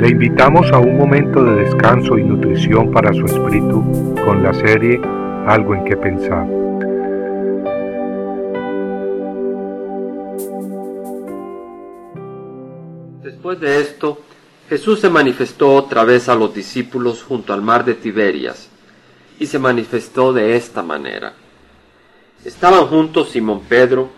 Le invitamos a un momento de descanso y nutrición para su espíritu con la serie Algo en que pensar. Después de esto, Jesús se manifestó otra vez a los discípulos junto al mar de Tiberias, y se manifestó de esta manera. Estaban juntos Simón Pedro,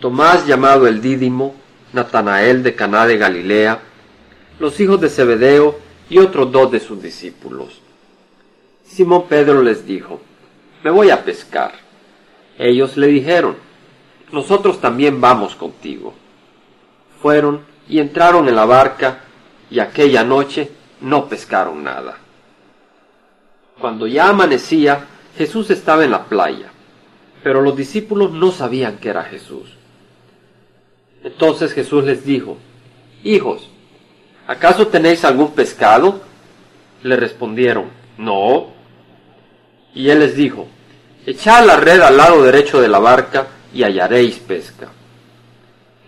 Tomás llamado el Dídimo, Natanael de Caná de Galilea, los hijos de Zebedeo y otros dos de sus discípulos. Simón Pedro les dijo, Me voy a pescar. Ellos le dijeron, Nosotros también vamos contigo. Fueron y entraron en la barca, y aquella noche no pescaron nada. Cuando ya amanecía, Jesús estaba en la playa, pero los discípulos no sabían que era Jesús. Entonces Jesús les dijo, Hijos, ¿acaso tenéis algún pescado? Le respondieron, No. Y él les dijo, Echad la red al lado derecho de la barca y hallaréis pesca.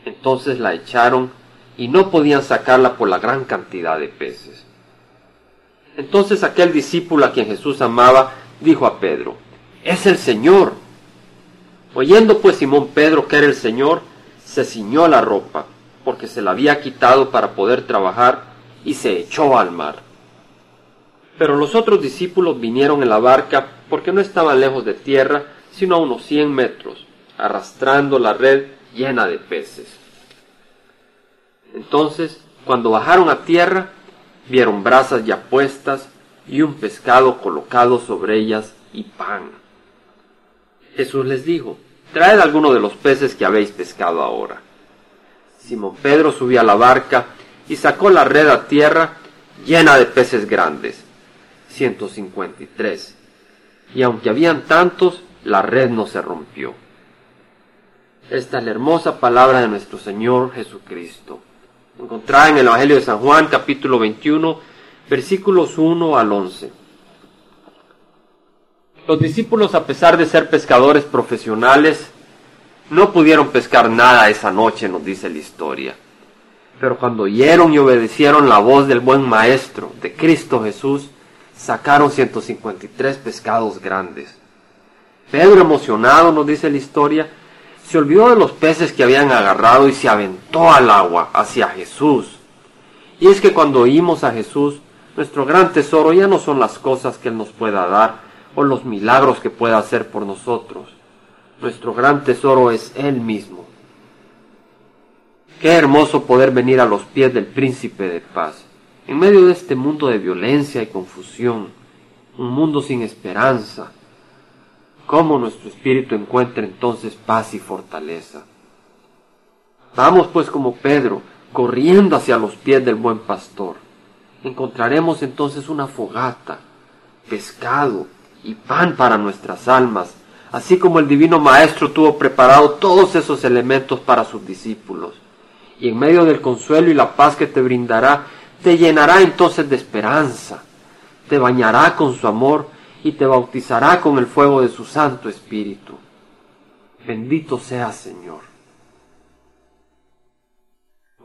Entonces la echaron y no podían sacarla por la gran cantidad de peces. Entonces aquel discípulo a quien Jesús amaba dijo a Pedro, Es el Señor. Oyendo pues Simón Pedro que era el Señor, se ciñó la ropa, porque se la había quitado para poder trabajar, y se echó al mar. Pero los otros discípulos vinieron en la barca porque no estaban lejos de tierra, sino a unos cien metros, arrastrando la red llena de peces. Entonces, cuando bajaron a tierra, vieron brasas ya puestas y un pescado colocado sobre ellas y pan. Jesús les dijo, Traed alguno de los peces que habéis pescado ahora. Simón Pedro subió a la barca y sacó la red a tierra llena de peces grandes, 153. Y aunque habían tantos, la red no se rompió. Esta es la hermosa palabra de nuestro Señor Jesucristo encontrada en el Evangelio de San Juan, capítulo 21, versículos 1 al 11. Los discípulos, a pesar de ser pescadores profesionales, no pudieron pescar nada esa noche, nos dice la historia. Pero cuando oyeron y obedecieron la voz del buen Maestro, de Cristo Jesús, sacaron 153 pescados grandes. Pedro, emocionado, nos dice la historia, se olvidó de los peces que habían agarrado y se aventó al agua hacia Jesús. Y es que cuando oímos a Jesús, nuestro gran tesoro ya no son las cosas que Él nos pueda dar o los milagros que pueda hacer por nosotros. Nuestro gran tesoro es Él mismo. Qué hermoso poder venir a los pies del príncipe de paz, en medio de este mundo de violencia y confusión, un mundo sin esperanza, cómo nuestro espíritu encuentra entonces paz y fortaleza. Vamos pues como Pedro, corriendo hacia los pies del buen pastor. Encontraremos entonces una fogata, pescado y pan para nuestras almas, así como el divino Maestro tuvo preparado todos esos elementos para sus discípulos. Y en medio del consuelo y la paz que te brindará, te llenará entonces de esperanza, te bañará con su amor y te bautizará con el fuego de su Santo Espíritu. Bendito sea Señor.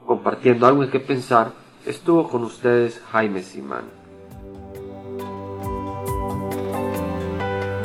Compartiendo algo en que pensar, estuvo con ustedes Jaime Simán.